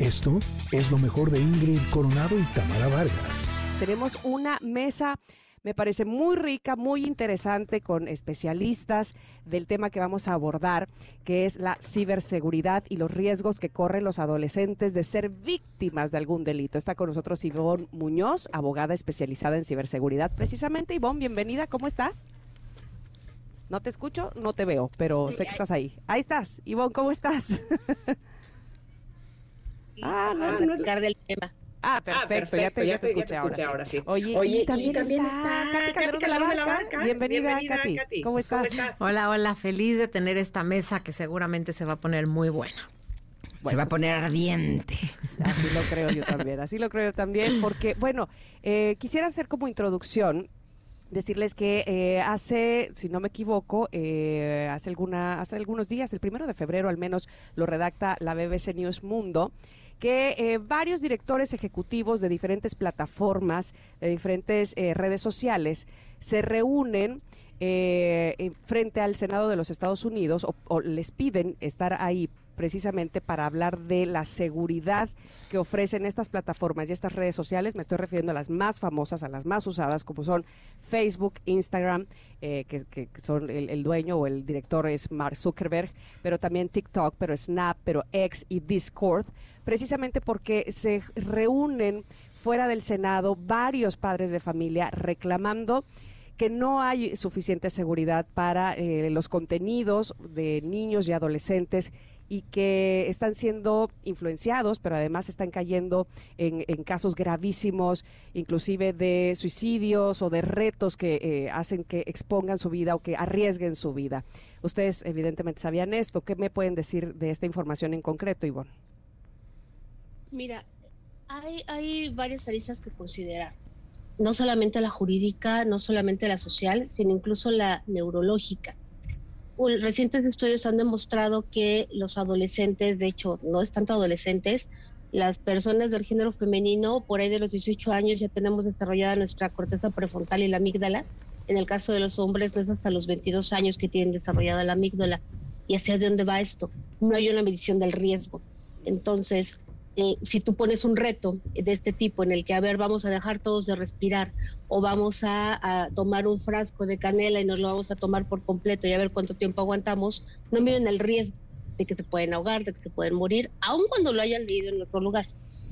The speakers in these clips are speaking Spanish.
Esto es lo mejor de Ingrid Coronado y Tamara Vargas. Tenemos una mesa me parece muy rica, muy interesante con especialistas del tema que vamos a abordar, que es la ciberseguridad y los riesgos que corren los adolescentes de ser víctimas de algún delito. Está con nosotros Ivonne Muñoz, abogada especializada en ciberseguridad. Precisamente, Ivonne, bienvenida, ¿cómo estás? No te escucho, no te veo, pero sé que estás ahí. Ahí estás, Ivonne, ¿cómo estás? ah, no, no. del tema. Ah, perfecto, ya, te, ya, te, escuché, ahora, sí. Oye, y, también, está, Katy Calderón de la, Barca. Bienvenida, Katy. ¿Cómo estás? Hola, hola, feliz de tener esta mesa que seguramente se va a poner muy buena. se va a poner ardiente. Así lo creo yo también, así lo creo yo también, porque, bueno, eh, quisiera hacer como introducción decirles que eh, hace, si no me equivoco, eh, hace, alguna, hace algunos días, el primero de febrero al menos, lo redacta la BBC News Mundo, que eh, varios directores ejecutivos de diferentes plataformas, de diferentes eh, redes sociales, se reúnen eh, frente al Senado de los Estados Unidos o, les piden estar ahí precisamente para hablar de la seguridad que ofrecen estas plataformas y estas redes sociales. Me estoy refiriendo a las más famosas, a las más usadas, como son Facebook, Instagram, que, son el, el, dueño o el director es Mark Zuckerberg, pero también TikTok, pero Snap, pero X y Discord precisamente porque se reúnen fuera del Senado varios padres de familia reclamando que no hay suficiente seguridad para eh, los contenidos de niños y adolescentes y que están siendo influenciados, pero además están cayendo en, casos gravísimos, inclusive de suicidios o de retos que eh, hacen que expongan su vida o que arriesguen su vida. Ustedes evidentemente sabían esto. ¿Qué me pueden decir de esta información en concreto, Ivonne? Mira, hay, hay varias aristas que considerar. No solamente la jurídica, no solamente la social, sino incluso la neurológica. Recientes estudios han demostrado que los adolescentes, de hecho, no es tanto adolescentes, las personas del género femenino, por ahí de los 18 años ya tenemos desarrollada nuestra corteza prefrontal y la amígdala. En el caso de los hombres, no es hasta los 22 años que tienen desarrollada la amígdala. ¿Y hacia dónde va esto? No hay una medición del riesgo. Entonces, eh, si tú pones un reto de este tipo en el que, a ver, vamos a dejar todos de respirar o vamos a, tomar un frasco de canela y nos lo vamos a tomar por completo y a ver cuánto tiempo aguantamos, no miren el riesgo de que se pueden ahogar, de que se pueden morir, aun cuando lo hayan leído en otro lugar,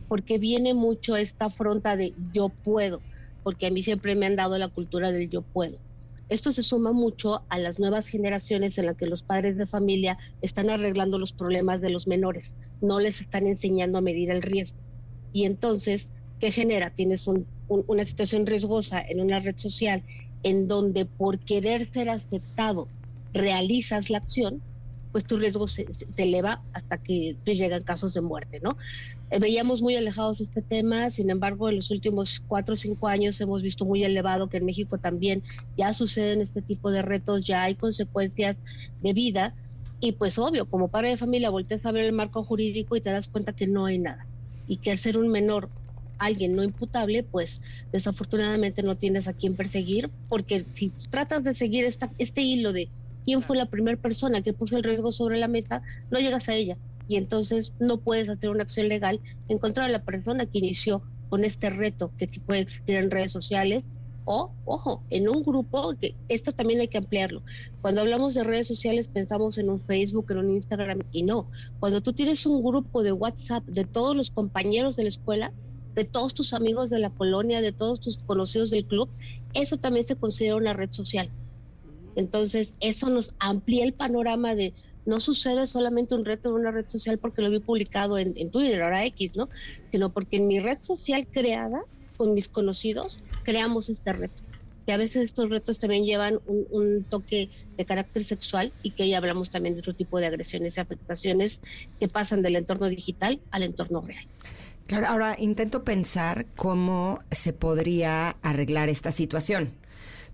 porque viene mucho esta afronta de yo puedo, porque a mí siempre me han dado la cultura del yo puedo. Esto se suma mucho a las nuevas generaciones en las que los padres de familia están arreglando los problemas de los menores, no les están enseñando a medir el riesgo. Y entonces, ¿qué genera? Tienes una situación riesgosa en una red social en donde por querer ser aceptado realizas la acción, pues tu riesgo se, eleva hasta que llegan casos de muerte, ¿no? Eh, veíamos muy alejados este tema, sin embargo, en los últimos cuatro o cinco años hemos visto muy elevado que en México también ya suceden este tipo de retos, ya hay consecuencias de vida, y pues obvio, como padre de familia volteas a ver el marco jurídico y te das cuenta que no hay nada, y que al ser un menor alguien no imputable, pues desafortunadamente no tienes a quién perseguir, porque si tratas de seguir esta, este hilo de quién fue la primera persona que puso el riesgo sobre la mesa, no llegas a ella. Y entonces no puedes hacer una acción legal en contra de la persona que inició con este reto que puede existir en redes sociales o, ojo, en un grupo, que esto también hay que ampliarlo. Cuando hablamos de redes sociales pensamos en un Facebook, en un Instagram y no. Cuando tú tienes un grupo de WhatsApp de todos los compañeros de la escuela, de todos tus amigos de la colonia, de todos tus conocidos del club, eso también se considera una red social. Entonces, eso nos amplía el panorama de no sucede solamente un reto en una red social porque lo vi publicado en, Twitter, ahora X, ¿no? Sino porque en mi red social creada, con mis conocidos, creamos este reto. Que a veces estos retos también llevan un, toque de carácter sexual y que ya hablamos también de otro tipo de agresiones y afectaciones que pasan del entorno digital al entorno real. Claro, ahora intento pensar cómo se podría arreglar esta situación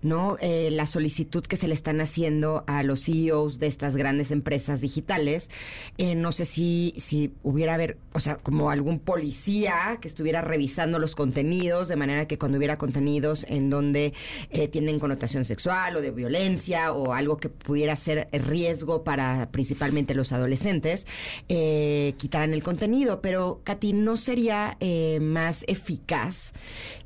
¿no? Eh, la solicitud que se le están haciendo a los CEOs de estas grandes empresas digitales. Eh, no sé si, si hubiera haber, o sea, como algún policía que estuviera revisando los contenidos, de manera que cuando hubiera contenidos en donde eh, tienen connotación sexual o de violencia o algo que pudiera ser riesgo para principalmente los adolescentes, quitaran el contenido. Pero, Katy, ¿no sería más eficaz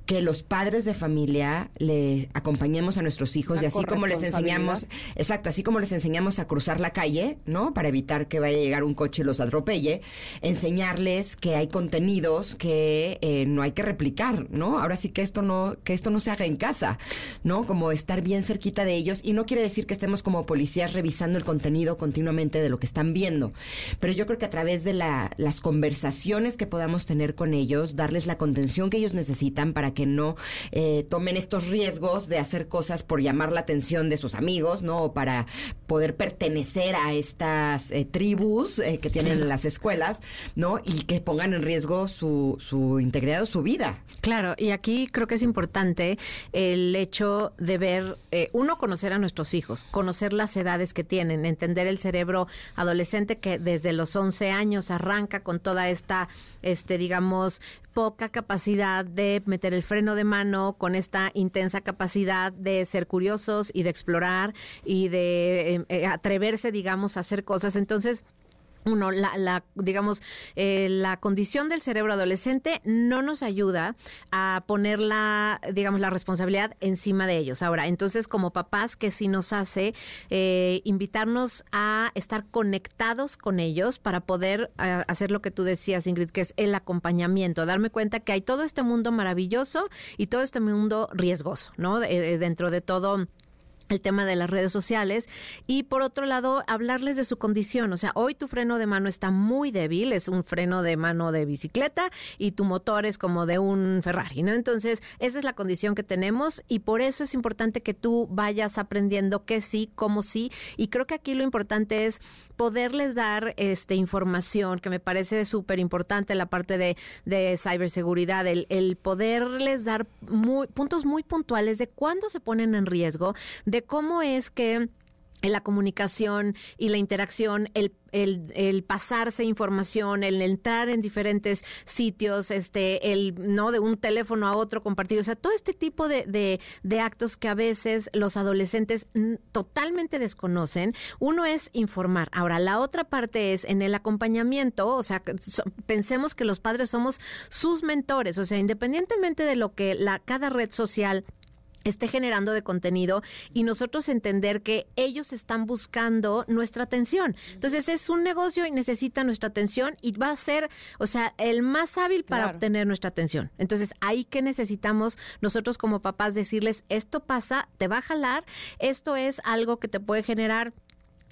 que los padres de familia le acompañemos a nuestros hijos y así como les enseñamos, exacto, así como les enseñamos a cruzar la calle, ¿no? Para evitar que vaya a llegar un coche y los atropelle, enseñarles que hay contenidos que eh, no hay que replicar, ¿no? Ahora sí que esto no, que esto no se haga en casa, ¿no? Como estar bien cerquita de ellos y no quiere decir que estemos como policías revisando el contenido continuamente de lo que están viendo, pero yo creo que a través de la, las conversaciones que podamos tener con ellos, darles la contención que ellos necesitan para que que no eh, tomen estos riesgos de hacer cosas por llamar la atención de sus amigos, ¿no? O para poder pertenecer a estas eh, tribus eh, que tienen en las escuelas, ¿no? Y que pongan en riesgo su, su integridad o su vida. Claro, y aquí creo que es importante el hecho de ver, uno, conocer a nuestros hijos, conocer las edades que tienen, entender el cerebro adolescente que desde los 11 años arranca con toda esta, este, digamos, poca capacidad de meter el freno de mano, con esta intensa capacidad de ser curiosos y de explorar y de eh, eh, atreverse, digamos, a hacer cosas. Entonces, uno, la, la digamos, eh, la condición del cerebro adolescente no nos ayuda a poner la, digamos, la responsabilidad encima de ellos. Ahora, entonces, como papás, que sí nos hace eh, invitarnos a estar conectados con ellos para poder eh, hacer lo que tú decías, Ingrid, que es el acompañamiento, darme cuenta que hay todo este mundo maravilloso y todo este mundo riesgoso, ¿no? dentro de todo el tema de las redes sociales. Y por otro lado hablarles de su condición, o sea, hoy tu freno de mano está muy débil, es un freno de mano de bicicleta y tu motor es como de un Ferrari, ¿no? Entonces, esa es la condición que tenemos y por eso es importante que tú vayas aprendiendo qué sí, cómo sí. Y creo que aquí lo importante es poderles dar este información que me parece súper importante la parte de, de ciberseguridad, el, el poderles dar muy, puntos muy puntuales de cuándo se ponen en riesgo, de cómo es que la comunicación y la interacción, el, el, el, pasarse información, el entrar en diferentes sitios, este, el no de un teléfono a otro compartido, o sea, todo este tipo de, de, de actos que a veces los adolescentes totalmente desconocen. Uno es informar. Ahora, la otra parte es en el acompañamiento, o sea, pensemos que los padres somos sus mentores, o sea, independientemente de lo que la, cada red social esté generando de contenido y nosotros entender que ellos están buscando nuestra atención. Entonces es un negocio y necesita nuestra atención y va a ser, o sea, el más hábil para obtener nuestra atención. Entonces ahí que necesitamos nosotros como papás decirles, esto pasa, te va a jalar, esto es algo que te puede generar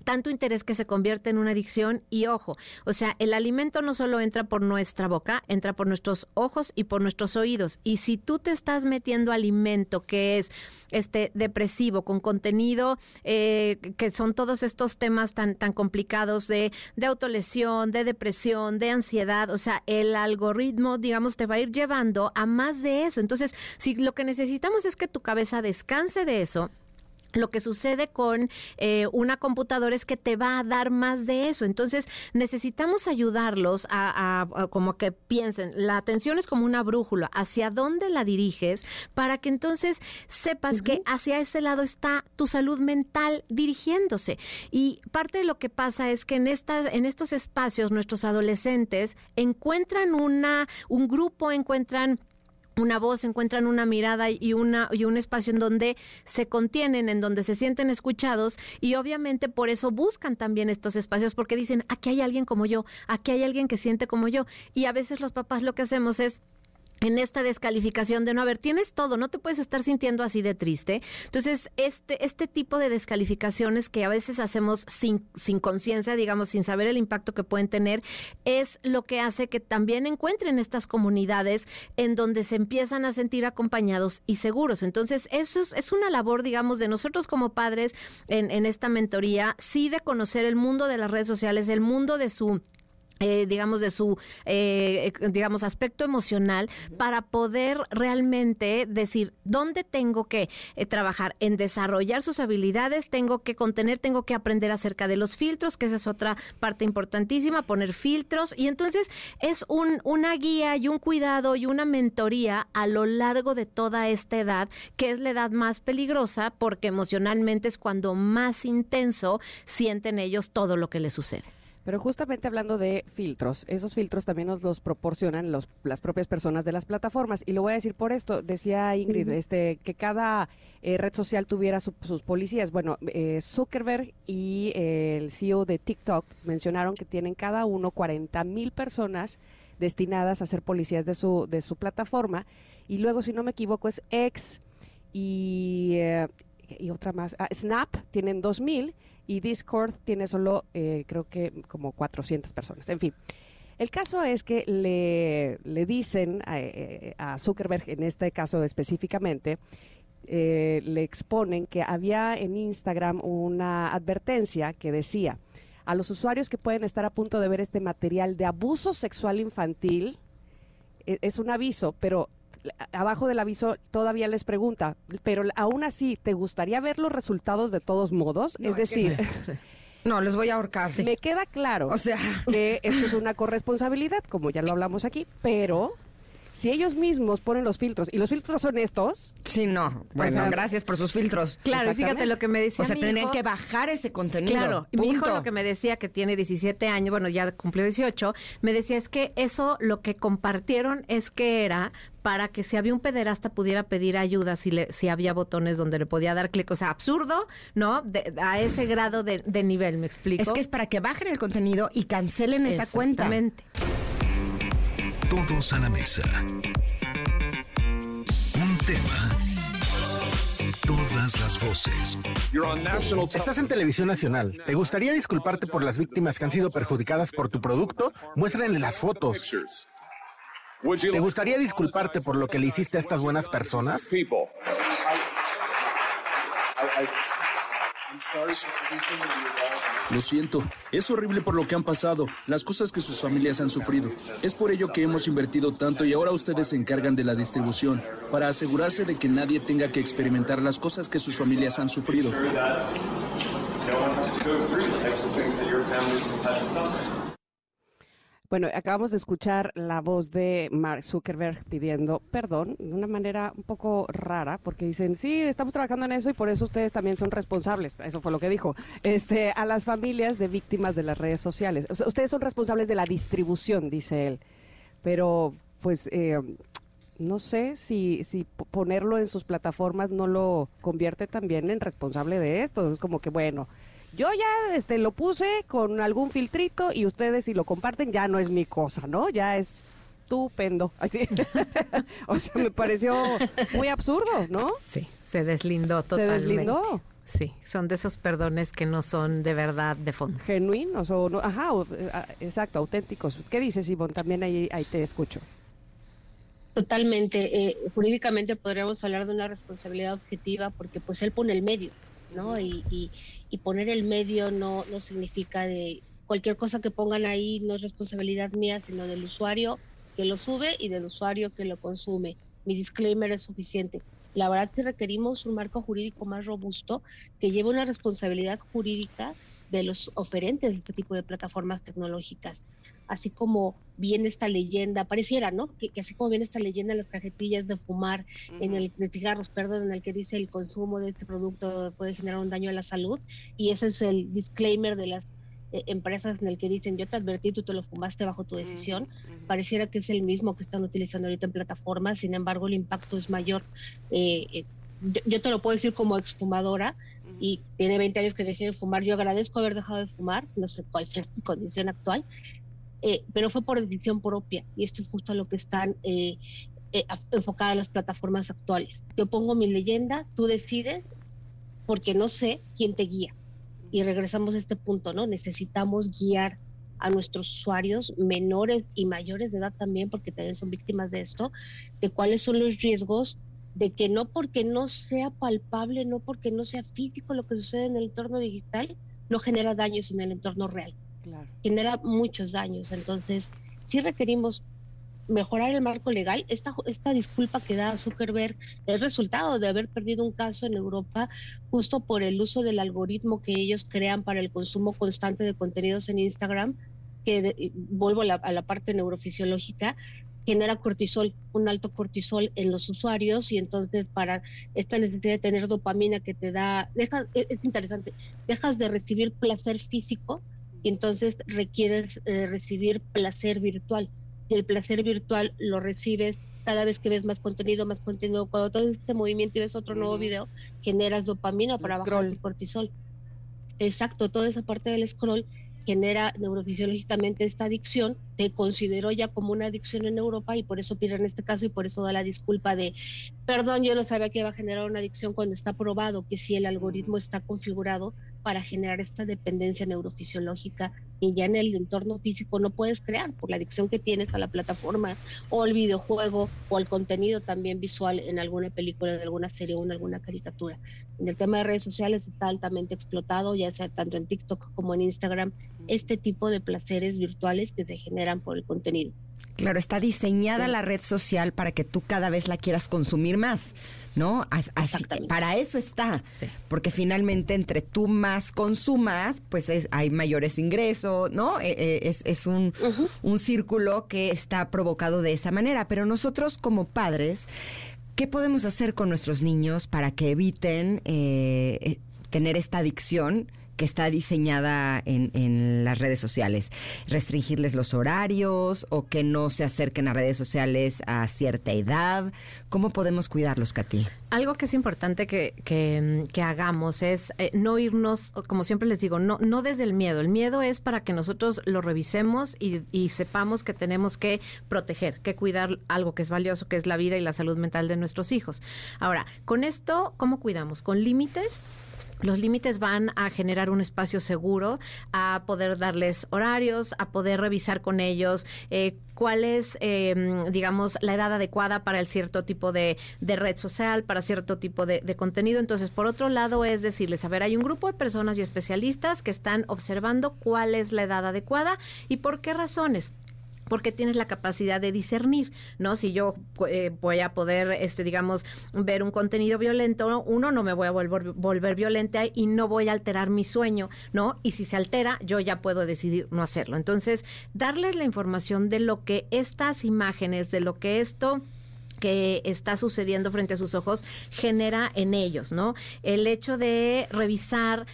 tanto interés que se convierte en una adicción y ojo, o sea, el alimento no solo entra por nuestra boca, entra por nuestros ojos y por nuestros oídos. Y si tú te estás metiendo alimento que es este depresivo con contenido eh, que son todos estos temas tan tan complicados de de autolesión, de depresión, de ansiedad, o sea, el algoritmo, digamos, te va a ir llevando a más de eso. Entonces, si lo que necesitamos es que tu cabeza descanse de eso, lo que sucede con eh, una computadora es que te va a dar más de eso. Entonces, necesitamos ayudarlos a, como que piensen, la atención es como una brújula, hacia dónde la diriges para que entonces sepas que hacia ese lado está tu salud mental dirigiéndose. Y parte de lo que pasa es que en, estas, en estos espacios nuestros adolescentes encuentran una, un grupo, encuentran una voz, encuentran una mirada y, una, y un espacio en donde se contienen, en donde se sienten escuchados y obviamente por eso buscan también estos espacios porque dicen, aquí hay alguien como yo, aquí hay alguien que siente como yo y a veces los papás lo que hacemos es en esta descalificación de no haber, tienes todo, no te puedes estar sintiendo así de triste. Entonces, este, este tipo de descalificaciones que a veces hacemos sin, sin conciencia, digamos, sin saber el impacto que pueden tener, es lo que hace que también encuentren estas comunidades en donde se empiezan a sentir acompañados y seguros. Entonces, eso es, es una labor, digamos, de nosotros como padres en, en esta mentoría, sí de conocer el mundo de las redes sociales, el mundo de su eh, digamos, de su, eh, eh, digamos, aspecto emocional para poder realmente decir dónde tengo que trabajar en desarrollar sus habilidades, tengo que contener, tengo que aprender acerca de los filtros, que esa es otra parte importantísima, poner filtros. Y entonces es un, una guía y un cuidado y una mentoría a lo largo de toda esta edad, que es la edad más peligrosa porque emocionalmente es cuando más intenso sienten ellos todo lo que les sucede. Pero justamente hablando de filtros, esos filtros también nos los proporcionan los, las propias personas de las plataformas. Y lo voy a decir por esto, decía Ingrid, este, que cada eh, red social tuviera sus policías. Bueno, eh, Zuckerberg y el CEO de TikTok mencionaron que tienen cada uno 40 mil personas destinadas a ser policías de su, de su plataforma. Y luego, si no me equivoco, es X y, eh, y otra más. Ah, Snap tienen 2 mil y Discord tiene solo, eh, creo que como 400 personas. En fin. El caso es que le, le dicen a, eh, a, Zuckerberg, en este caso específicamente, eh, le exponen que había en Instagram una advertencia que decía a los usuarios que pueden estar a punto de ver este material de abuso sexual infantil, e, es un aviso, pero abajo del aviso todavía les pregunta, pero aún así, ¿te gustaría ver los resultados de todos modos? es decir... No, les voy a ahorcar. Me queda claro o sea... que esto es una corresponsabilidad, como ya lo hablamos aquí, pero si ellos mismos ponen los filtros y los filtros son estos. Sí, no. Bueno, gracias por sus filtros. Claro, fíjate lo que me decía. O sea, tendrían que bajar ese contenido. Claro, mi hijo lo que me decía que tiene 17 años, bueno, ya cumplió 18, me decía es que eso lo que compartieron es que era para que si había un pederasta pudiera pedir ayuda si, le, si había botones donde le podía dar clic. O sea, absurdo, ¿no? a ese grado de, de, nivel, ¿me explico? Es que es para que bajen el contenido y cancelen esa cuenta. Exactamente. Todos a la mesa. Un tema. Todas las voces. Estás en televisión nacional. ¿Te gustaría disculparte por las víctimas que han sido perjudicadas por tu producto? Muéstrenle las fotos. ¿Te gustaría disculparte por lo que le hiciste a estas buenas personas? Lo siento, es horrible por lo que han pasado, las cosas que sus familias han sufrido. Es por ello que hemos invertido tanto y ahora ustedes se encargan de la distribución, para asegurarse de que nadie tenga que experimentar las cosas que sus familias han sufrido. Bueno, acabamos de escuchar la voz de Mark Zuckerberg pidiendo perdón de una manera un poco rara, porque dicen, sí, estamos trabajando en eso y por eso ustedes también son responsables. Eso fue lo que dijo. Este, a las familias de víctimas de las redes sociales. ustedes son responsables de la distribución, dice él. Pero, pues, eh, no sé si, si ponerlo en sus plataformas no lo convierte también en responsable de esto. Es como que, bueno, yo ya este, lo puse con algún filtrito y ustedes si lo comparten ya no es mi cosa, ¿no? Ya es estupendo. o sea, me pareció muy absurdo, ¿no? Sí, se deslindó totalmente. Se deslindó. Sí, son de esos perdones que no son de verdad de fondo. Genuinos o no, ajá, exacto, auténticos. ¿Qué dices, Ivonne? También ahí, ahí te escucho. Totalmente. Eh, jurídicamente podríamos hablar de una responsabilidad objetiva porque pues él pone el medio. ¿No? Y, y, poner el medio no, no significa de cualquier cosa que pongan ahí no es responsabilidad mía, sino del usuario que lo sube y del usuario que lo consume. Mi disclaimer es suficiente. La verdad que requerimos un marco jurídico más robusto que lleve una responsabilidad jurídica de los oferentes de este tipo de plataformas tecnológicas así como viene esta leyenda, pareciera, ¿no? Que, así como viene esta leyenda en las cajetillas de fumar, en el de cigarros, perdón, en el que dice el consumo de este producto puede generar un daño a la salud, y ese es el disclaimer de las eh, empresas en el que dicen yo te advertí, tú te lo fumaste bajo tu decisión, pareciera que es el mismo que están utilizando ahorita en plataformas, sin embargo el impacto es mayor. Eh, eh, yo, te lo puedo decir como exfumadora, y tiene 20 años que dejé de fumar. Yo agradezco haber dejado de fumar, no sé cuál es mi condición actual, eh, pero fue por decisión propia y esto es justo a lo que están eh, eh, enfocadas las plataformas actuales. Yo pongo mi leyenda, tú decides, porque no sé quién te guía. Y regresamos a este punto, ¿no? Necesitamos guiar a nuestros usuarios menores y mayores de edad también, porque también son víctimas de esto, de cuáles son los riesgos de que no porque no sea palpable, no porque no sea físico lo que sucede en el entorno digital, no genera daños en el entorno real. Genera muchos daños. Entonces, sí requerimos mejorar el marco legal. Esta, esta disculpa que da Zuckerberg es resultado de haber perdido un caso en Europa justo por el uso del algoritmo que ellos crean para el consumo constante de contenidos en Instagram, que vuelvo a la, a la parte neurofisiológica, genera cortisol, un alto cortisol en los usuarios y entonces para esta necesidad de tener dopamina que te da, deja, es, interesante, dejas de recibir placer físico y entonces requieres eh, recibir placer virtual. Y el placer virtual lo recibes cada vez que ves más contenido, más contenido, cuando todo este movimiento y ves otro nuevo video, generas dopamina para bajar el cortisol. Exacto, toda esa parte del scroll genera neurofisiológicamente esta adicción, te consideró ya como una adicción en Europa y por eso pide en este caso y por eso da la disculpa de, perdón, yo no sabía que iba a generar una adicción cuando está probado que si el algoritmo está configurado para generar esta dependencia neurofisiológica y ya en el entorno físico no puedes crear por la adicción que tienes a la plataforma o al videojuego o al contenido también visual en alguna película, en alguna serie o en alguna caricatura. En el tema de redes sociales está altamente explotado, ya sea tanto en TikTok como en Instagram, este tipo de placeres virtuales que se generan por el contenido. Claro, está diseñada la red social para que tú cada vez la quieras consumir más, ¿no? Así, para eso está, porque finalmente entre tú más consumas, pues hay mayores ingresos, ¿no? Eh, eh, es, es un, un círculo que está provocado de esa manera, pero nosotros como padres, ¿qué podemos hacer con nuestros niños para que eviten eh, tener esta adicción? Que está diseñada en, en, las redes sociales. Restringirles los horarios o que no se acerquen a redes sociales a cierta edad. ¿Cómo podemos cuidarlos, Katy? Algo que es importante que, que, hagamos es eh, no irnos, como siempre les digo, no, no desde el miedo. El miedo es para que nosotros lo revisemos y sepamos que tenemos que proteger, que cuidar algo que es valioso, que es la vida y la salud mental de nuestros hijos. Ahora, con esto, ¿cómo cuidamos? Con límites los límites van a generar un espacio seguro, a poder darles horarios, a poder revisar con ellos eh, cuál es, em, digamos, la edad adecuada para el cierto tipo de, red social, para cierto tipo de, de, contenido. Entonces, por otro lado, es decirles, a ver, hay un grupo de personas y especialistas que están observando cuál es la edad adecuada y por qué razones porque tienes la capacidad de discernir, ¿no? Si yo eh, voy a poder, este, digamos, ver un contenido violento, uno, no me voy a volver, volver violenta y no voy a alterar mi sueño, ¿no? Y si se altera, yo ya puedo decidir no hacerlo. Entonces, darles la información de lo que estas imágenes, de lo que esto que está sucediendo frente a sus ojos genera en ellos, ¿no? El hecho de revisar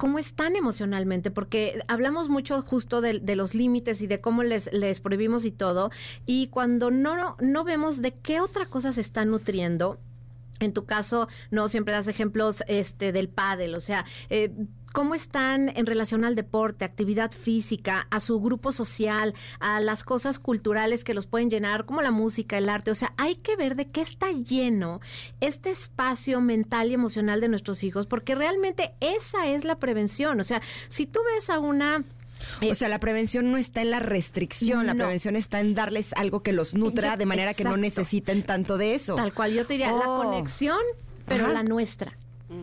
cómo están emocionalmente, porque hablamos mucho justo de, los límites y de cómo les, les prohibimos y todo, y cuando no, no vemos de qué otra cosa se están nutriendo, en tu caso, no siempre das ejemplos este del pádel, o sea, eh, cómo están en relación al deporte, actividad física, a su grupo social, a las cosas culturales que los pueden llenar, como la música, el arte. O sea, hay que ver de qué está lleno este espacio mental y emocional de nuestros hijos, porque realmente esa es la prevención. O sea, si tú ves a una o sea, la prevención no está en la restricción, la prevención está en darles algo que los nutra de manera que no necesiten tanto de eso. Tal cual yo te diría, la oh. conexión, pero la nuestra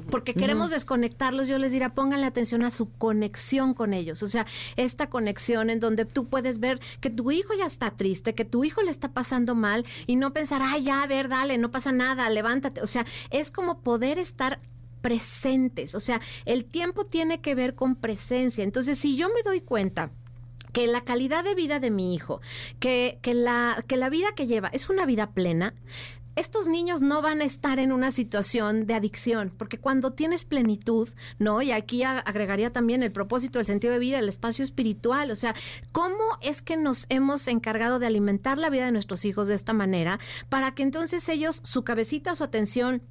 porque queremos desconectarlos, yo les diría, pónganle atención a su conexión con ellos, o sea, esta conexión en donde tú puedes ver que tu hijo ya está triste, que tu hijo le está pasando mal y no pensar, ay, ya, a ver, dale, no pasa nada, levántate, o sea, es como poder estar presentes. O sea, el tiempo tiene que ver con presencia. Entonces, si yo me doy cuenta que la calidad de vida de mi hijo, que, que, la, que la vida que lleva es una vida plena, estos niños no van a estar en una situación de adicción, porque cuando tienes plenitud, ¿no? Y aquí agregaría también el propósito, el sentido de vida, el espacio espiritual, o sea, ¿cómo es que nos hemos encargado de alimentar la vida de nuestros hijos de esta manera para que entonces ellos, su cabecita, su atención,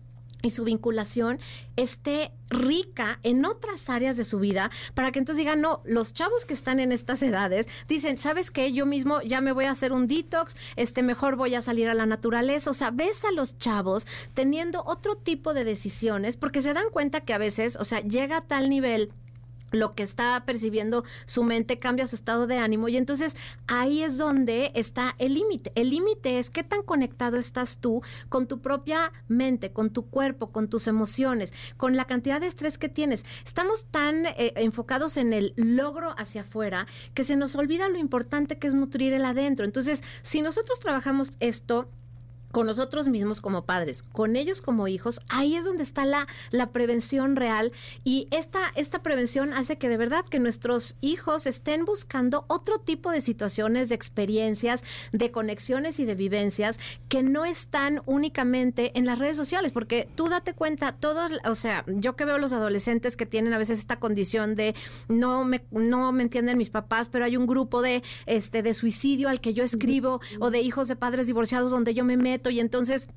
y su vinculación esté rica en otras áreas de su vida para que entonces digan, no, los chavos que están en estas edades dicen, ¿sabes qué? Yo mismo ya me voy a hacer un detox, este mejor voy a salir a la naturaleza, o sea, ves a los chavos teniendo otro tipo de decisiones porque se dan cuenta que a veces, o sea, llega a tal nivel lo que está percibiendo su mente cambia su estado de ánimo y entonces ahí es donde está el límite. El límite es qué tan conectado estás tú con tu propia mente, con tu cuerpo, con tus emociones, con la cantidad de estrés que tienes. Estamos tan eh, enfocados en el logro hacia afuera que se nos olvida lo importante que es nutrir el adentro. Entonces, si nosotros trabajamos esto, con nosotros mismos como padres, con ellos como hijos, ahí es donde está la, la prevención real. Y esta, esta prevención hace que de verdad que nuestros hijos estén buscando otro tipo de situaciones, de experiencias, de conexiones y de vivencias que no están únicamente en las redes sociales, porque tú date cuenta, todos, o sea, yo que veo los adolescentes que tienen a veces esta condición de no me, no me entienden mis papás, pero hay un grupo de, este, de suicidio al que yo escribo o de hijos de padres divorciados donde yo me meto y entonces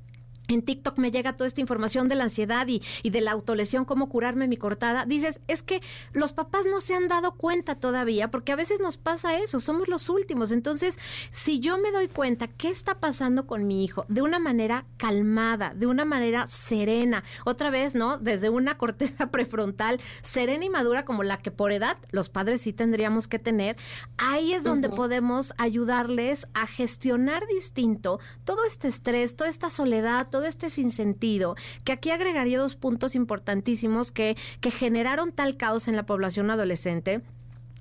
en TikTok me llega toda esta información de la ansiedad y, y, de la autolesión, cómo curarme mi cortada. Dices, es que los papás no se han dado cuenta todavía, porque a veces nos pasa eso, somos los últimos. Entonces, si yo me doy cuenta qué está pasando con mi hijo de una manera calmada, de una manera serena, otra vez, ¿no? Desde una corteza prefrontal serena y madura como la que por edad los padres sí tendríamos que tener, ahí es donde uh -huh. podemos ayudarles a gestionar distinto todo este estrés, toda esta soledad, todo este sinsentido, que aquí agregaría dos puntos importantísimos que, que generaron tal caos en la población adolescente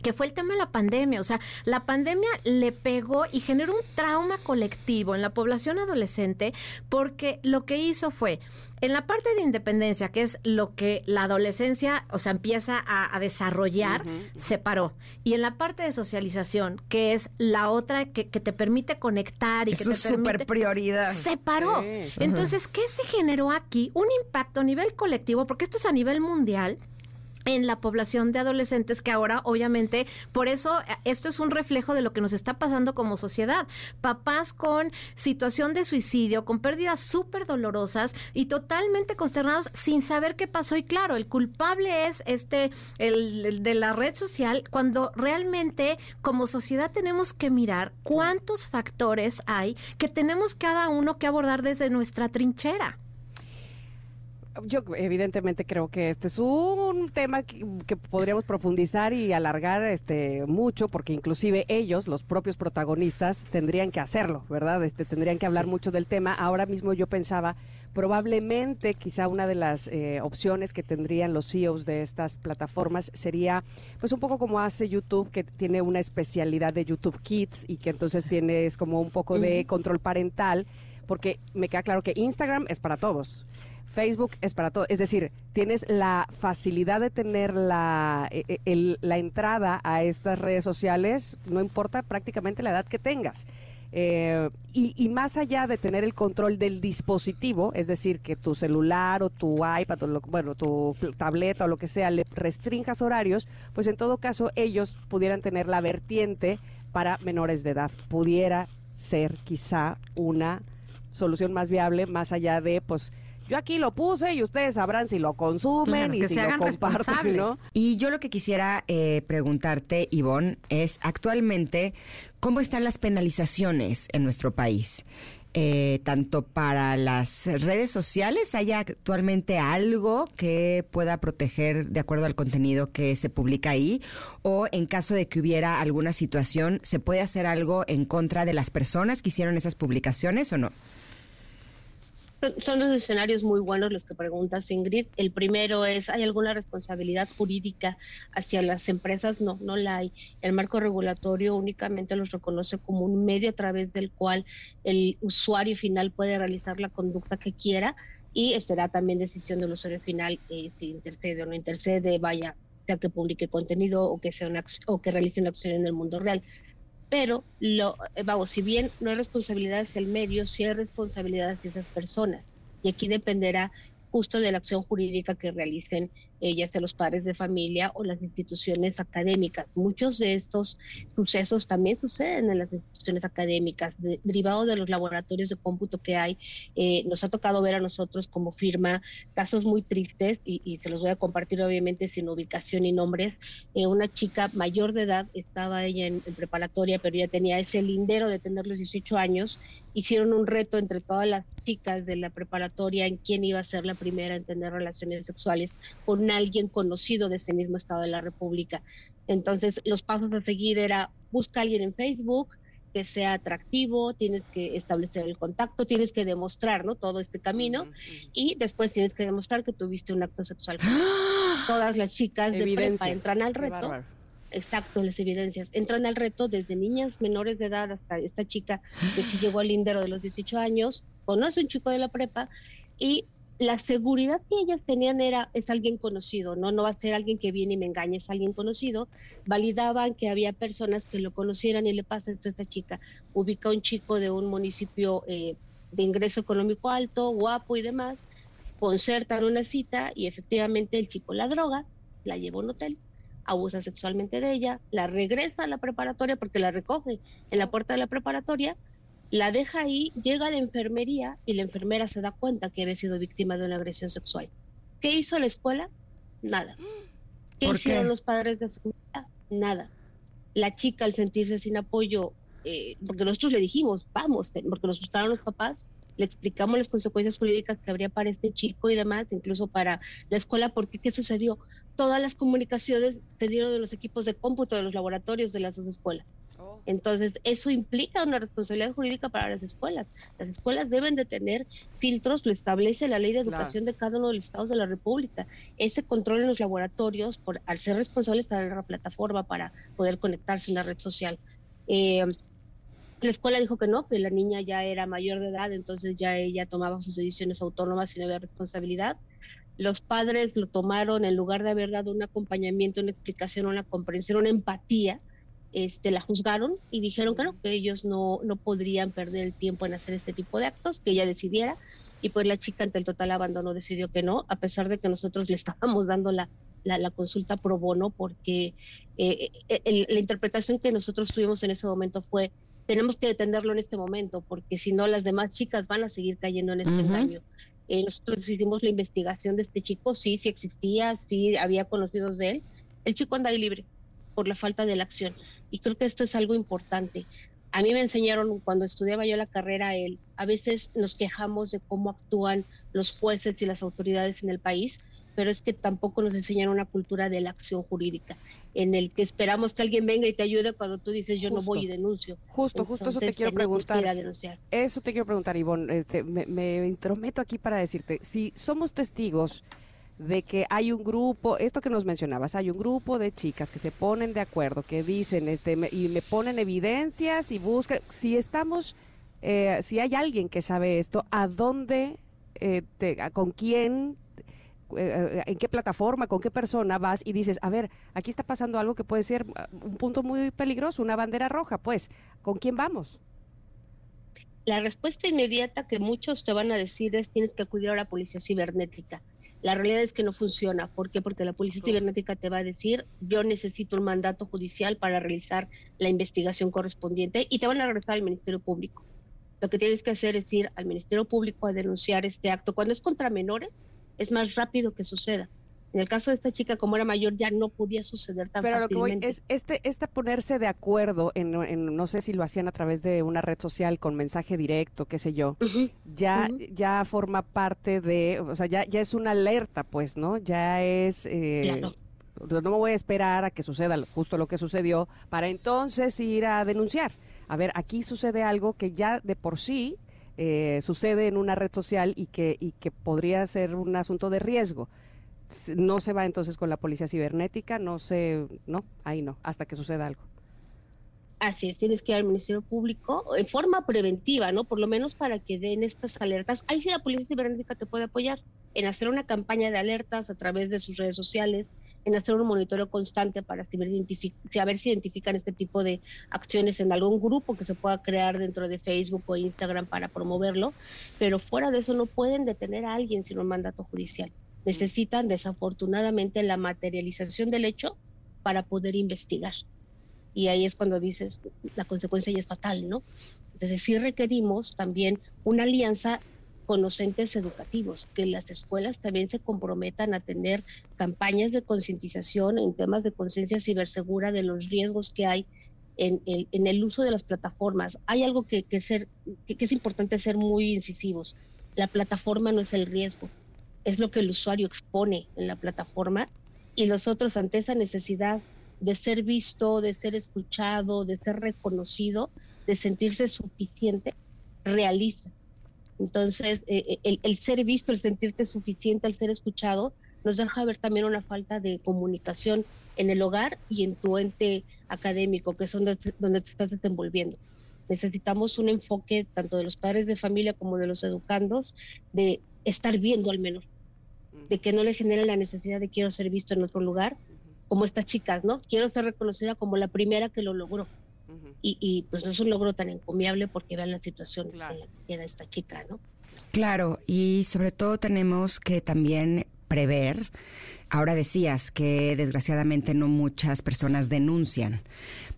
que fue el tema de la pandemia. O sea, la pandemia le pegó y generó un trauma colectivo en la población adolescente porque lo que hizo fue, en la parte de independencia, que es lo que la adolescencia, o sea, empieza a, a desarrollar, uh -huh. se paró. Y en la parte de socialización, que es la otra que, que te permite conectar y que te es súper prioridad. Se paró. Sí. Entonces, ¿qué se generó aquí? Un impacto a nivel colectivo, porque esto es a nivel mundial en la población de adolescentes que ahora obviamente por eso eh, esto es un reflejo de lo que nos está pasando como sociedad. Papás con situación de suicidio con pérdidas súper dolorosas y totalmente consternados sin saber qué pasó. Y claro el culpable es este el, el de la red social cuando realmente como sociedad tenemos que mirar cuántos factores hay que tenemos cada uno que abordar desde nuestra trinchera yo evidentemente creo que este es un tema que, que, podríamos profundizar y alargar este mucho porque inclusive ellos, los propios protagonistas, tendrían que hacerlo, ¿verdad? Este tendrían que hablar sí. mucho del tema. Ahora mismo yo pensaba probablemente quizá una de las eh, opciones que tendrían los CEOs de estas plataformas sería pues un poco como hace YouTube que tiene una especialidad de YouTube Kids y que entonces tienes como un poco de control parental porque me queda claro que Instagram es para todos. Facebook es para todo. Es decir, tienes la facilidad de tener la, el, la entrada a estas redes sociales, no importa prácticamente la edad que tengas. Eh, y, y, más allá de tener el control del dispositivo, es decir, que tu celular o tu iPad o bueno, tu tableta o lo que sea le restrinjas horarios, pues en todo caso ellos pudieran tener la vertiente para menores de edad. Pudiera ser quizá una solución más viable más allá de pues yo aquí lo puse y ustedes sabrán si lo consumen claro, y si lo comparten, ¿no? Y yo lo que quisiera eh, preguntarte, Ivonne, es actualmente, ¿cómo están las penalizaciones en nuestro país? Eh, tanto para las redes sociales, ¿hay actualmente algo que pueda proteger de acuerdo al contenido que se publica ahí? ¿O en caso de que hubiera alguna situación, ¿se puede hacer algo en contra de las personas que hicieron esas publicaciones o no? Son dos escenarios muy buenos los que preguntas, Ingrid. El primero es, ¿hay alguna responsabilidad jurídica hacia las empresas? No, no la hay. El marco regulatorio únicamente los reconoce como un medio a través del cual el usuario final puede realizar la conducta que quiera y será también decisión del usuario final eh, si intercede o no intercede, vaya, sea que publique contenido o que, sea una, o que realice una acción en el mundo real pero lo, vamos, si bien no hay responsabilidad del medio, sí hay responsabilidad de esas personas. Y aquí dependerá justo de la acción jurídica que realicen eh, ya sea los padres de familia o las instituciones académicas. Muchos de estos sucesos también suceden en las instituciones académicas, de, derivados de los laboratorios de cómputo que hay. Eh, nos ha tocado ver a nosotros como firma casos muy tristes y, y se los voy a compartir obviamente sin ubicación y nombres. Eh, una chica mayor de edad, estaba ella en, en, preparatoria, pero ya tenía ese lindero de tener los 18 años. Hicieron un reto entre todas las chicas de la preparatoria en quién iba a ser la primera en tener relaciones sexuales con alguien conocido de ese mismo estado de la República. Entonces, los pasos a seguir era busca a alguien en Facebook que sea atractivo, tienes que establecer el contacto, tienes que demostrar, ¿no? Todo este camino y después tienes que demostrar que tuviste un acto sexual. Todas las chicas de prepa entran al reto. Exacto, las evidencias. Entran al reto desde niñas menores de edad hasta esta chica que sí llegó al lindero de los 18 años, conoce un chico de la prepa y la seguridad que ellas tenían era, es alguien conocido, ¿no? No va a ser alguien que viene y me engañe, es alguien conocido. Validaban que había personas que lo conocieran y le pasa esto a esta chica. Ubica a un chico de un municipio eh, de ingreso económico alto, guapo y demás, concertan una cita y efectivamente el chico la droga, la lleva a un hotel, abusa sexualmente de ella, la regresa a la preparatoria porque la recoge en la puerta de la preparatoria la deja ahí, llega a la enfermería y la enfermera se da cuenta que había sido víctima de una agresión sexual. ¿Qué hizo la escuela? Nada. ¿Qué hicieron los padres de familia? Nada. La chica al sentirse sin apoyo, eh, porque nosotros le dijimos, vamos, porque nos gustaron los papás, le explicamos las consecuencias jurídicas que habría para este chico y demás, incluso para la escuela, porque ¿qué sucedió? Todas las comunicaciones se dieron de los equipos de cómputo de los laboratorios de las dos escuelas. Entonces, eso implica una responsabilidad jurídica para las escuelas. Las escuelas deben de tener filtros, lo establece la ley de educación de cada uno de los estados de la República. Ese control en los laboratorios, por, al ser responsables para la plataforma, para poder conectarse en la red social. Eh, la escuela dijo que no, que la niña ya era mayor de edad, entonces ya ella tomaba sus decisiones autónomas y no había responsabilidad. Los padres lo tomaron en lugar de haber dado un acompañamiento, una explicación, una comprensión, una empatía, este, la juzgaron y dijeron que no, que ellos no, no podrían perder el tiempo en hacer este tipo de actos, que ella decidiera. Y pues la chica ante el total abandono decidió que no, a pesar de que nosotros le estábamos dando la, la, consulta pro bono, porque eh, eh, la interpretación que nosotros tuvimos en ese momento fue, tenemos que detenerlo en este momento, porque si no las demás chicas van a seguir cayendo en este engaño. Eh, nosotros hicimos la investigación de este chico, sí, sí existía, sí había conocidos de él. El chico anda ahí libre por la falta de la acción. Y creo que esto es algo importante. A mí me enseñaron cuando estudiaba yo la carrera, el, a veces nos quejamos de cómo actúan los jueces y las autoridades en el país, pero es que tampoco nos enseñan una cultura de la acción jurídica, en el que esperamos que alguien venga y te ayude cuando tú dices yo no voy y denuncio. Justo, justo eso te quiero preguntar. Eso te quiero preguntar, Ivonne. Este, me, me intrometo aquí para decirte, si somos testigos de que hay un grupo, esto que nos mencionabas, hay un grupo de chicas que se ponen de acuerdo, que dicen, este, y me ponen evidencias y buscan, si estamos, eh, si hay alguien que sabe esto, ¿a dónde, eh, con quién, eh, en qué plataforma, con qué persona vas y dices, a ver, aquí está pasando algo que puede ser ah, un punto muy peligroso, una bandera roja, pues, ¿con quién vamos? La respuesta inmediata que muchos te van a decir es tienes que acudir a la policía cibernética la realidad es que no funciona. ¿Por qué? Porque la policía cibernética te va a decir, yo necesito un mandato judicial para realizar la investigación correspondiente y te van a regresar al Ministerio Público. Lo que tienes que hacer es ir al Ministerio Público a denunciar este acto. Cuando es contra menores, es más rápido que suceda. En el caso de esta chica, como era mayor, ya no podía suceder tan Pero fácilmente. Pero es este, este ponerse de acuerdo, en, no sé si lo hacían a través de una red social con mensaje directo, qué sé yo, ya, ya forma parte de, o sea, ya, ya es una alerta, pues, ¿no? Ya es... Eh, no me voy a esperar a que suceda justo lo que sucedió para entonces ir a denunciar. A ver, aquí sucede algo que ya de por sí eh, sucede en una red social y que, y que podría ser un asunto de riesgo no se va entonces con la policía cibernética, no se, no, ahí no, hasta que suceda algo. Así es, tienes que ir al Ministerio Público en forma preventiva, ¿no? Por lo menos para que den estas alertas. Ahí sí la Policía Cibernética te puede apoyar en hacer una campaña de alertas a través de sus redes sociales, en hacer un monitoreo constante para saber si identifican este tipo de acciones en algún grupo que se pueda crear dentro de Facebook o Instagram para promoverlo. Pero fuera de eso no pueden detener a alguien sin un mandato judicial necesitan desafortunadamente la materialización del hecho para poder investigar. Y ahí es cuando dices, la consecuencia ya es fatal, ¿no? Entonces sí requerimos también una alianza con los entes educativos, que las escuelas también se comprometan a tener campañas de concientización en temas de conciencia cibersegura de los riesgos que hay en el, en el, uso de las plataformas. Hay algo que, que ser, que es importante ser muy incisivos. La plataforma no es el riesgo, es lo que el usuario expone en la plataforma y nosotros ante esa necesidad de ser visto, de ser escuchado, de ser reconocido, de sentirse suficiente, realiza. Entonces, eh, eh, el, ser visto, el sentirte suficiente, el ser escuchado, nos deja ver también una falta de comunicación en el hogar y en tu ente académico, que es donde, donde te estás desenvolviendo. Necesitamos un enfoque tanto de los padres de familia como de los educandos de estar viendo al menos, de que no le genere la necesidad de quiero ser visto en otro lugar, como estas chicas, ¿no? Quiero ser reconocida como la primera que lo logró. y, pues no es un logro tan encomiable porque vean la situación en la que queda esta chica, ¿no? Claro, y sobre todo tenemos que también prever Ahora decías que desgraciadamente no muchas personas denuncian,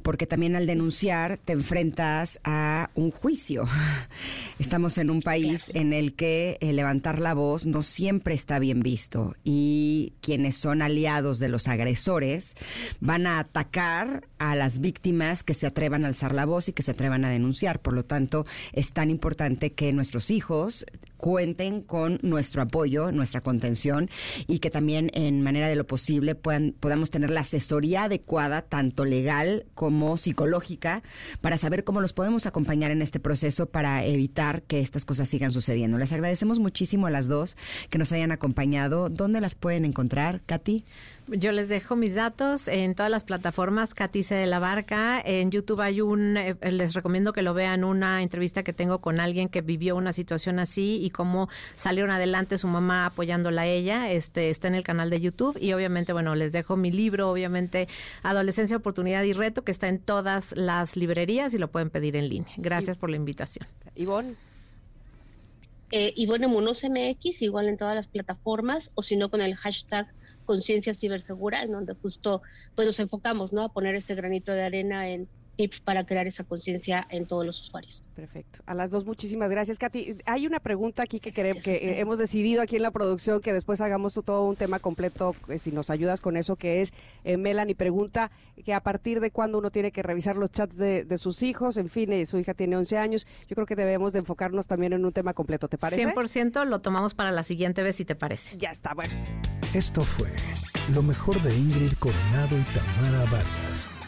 porque también al denunciar te enfrentas a un juicio. Estamos en un país en el que eh, levantar la voz no siempre está bien visto y quienes son aliados de los agresores van a atacar a las víctimas que se atrevan a alzar la voz y que se atrevan a denunciar. Por lo tanto, es tan importante que nuestros hijos cuenten con nuestro apoyo, nuestra contención y que también en manera de lo posible puedan, podamos tener la asesoría adecuada, tanto legal como psicológica, para saber cómo los podemos acompañar en este proceso para evitar que estas cosas sigan sucediendo. Les agradecemos muchísimo a las dos que nos hayan acompañado. ¿Dónde las pueden encontrar, Katy? Yo les dejo mis datos en todas las plataformas, Catice de la Barca. En YouTube hay un, eh, les recomiendo que lo vean, una entrevista que tengo con alguien que vivió una situación así y cómo salieron adelante su mamá apoyándola a ella. Este está en el canal de YouTube y obviamente, bueno, les dejo mi libro, obviamente, Adolescencia, Oportunidad y Reto, que está en todas las librerías y lo pueden pedir en línea. Gracias por la invitación. Ivonne. Eh, Ivonne Munoz MX, igual en todas las plataformas, o si no con el hashtag conciencia cibersegura, en donde justo pues nos enfocamos, ¿no? A poner este granito de arena en tips para crear esa conciencia en todos los usuarios. Perfecto. A las dos, muchísimas gracias, Katy. Hay una pregunta aquí que, queremos, que eh, hemos decidido aquí en la producción que después hagamos todo un tema completo, eh, si nos ayudas con eso, que es, eh, Melanie pregunta que a partir de cuándo uno tiene que revisar los chats de, sus hijos, en fin, su hija tiene 11 años, yo creo que debemos de enfocarnos también en un tema completo, ¿te parece? 100% lo tomamos para la siguiente vez, si te parece. Ya está, bueno. Esto fue lo mejor de Ingrid Coronado y Tamara Vargas.